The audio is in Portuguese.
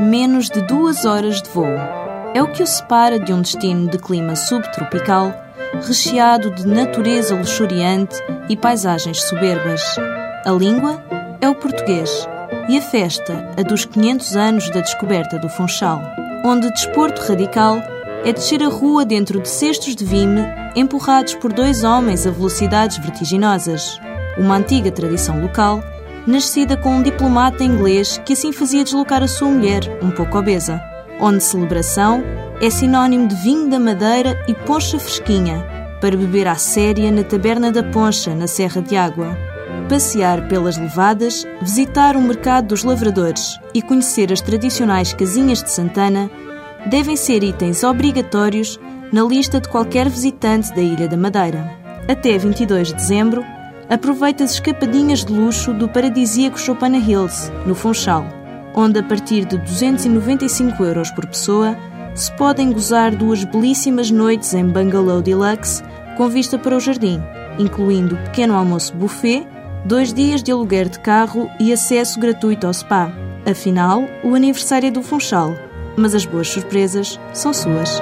menos de duas horas de voo. É o que o separa de um destino de clima subtropical, recheado de natureza luxuriante e paisagens soberbas. A língua é o português e a festa a dos 500 anos da descoberta do Funchal, onde desporto radical é descer a rua dentro de cestos de vime empurrados por dois homens a velocidades vertiginosas. Uma antiga tradição local, nascida com um diplomata inglês que assim fazia deslocar a sua mulher, um pouco obesa, onde celebração é sinónimo de vinho da Madeira e poncha fresquinha, para beber à séria na Taberna da Poncha, na Serra de Água. Passear pelas levadas, visitar o mercado dos lavradores e conhecer as tradicionais casinhas de Santana devem ser itens obrigatórios na lista de qualquer visitante da Ilha da Madeira. Até 22 de dezembro, aproveite as escapadinhas de luxo do paradisíaco Chopana Hills, no Funchal, onde a partir de 295 euros por pessoa se podem gozar duas belíssimas noites em Bungalow Deluxe com vista para o jardim, incluindo pequeno almoço buffet, dois dias de aluguer de carro e acesso gratuito ao spa. Afinal, o aniversário é do Funchal, mas as boas surpresas são suas.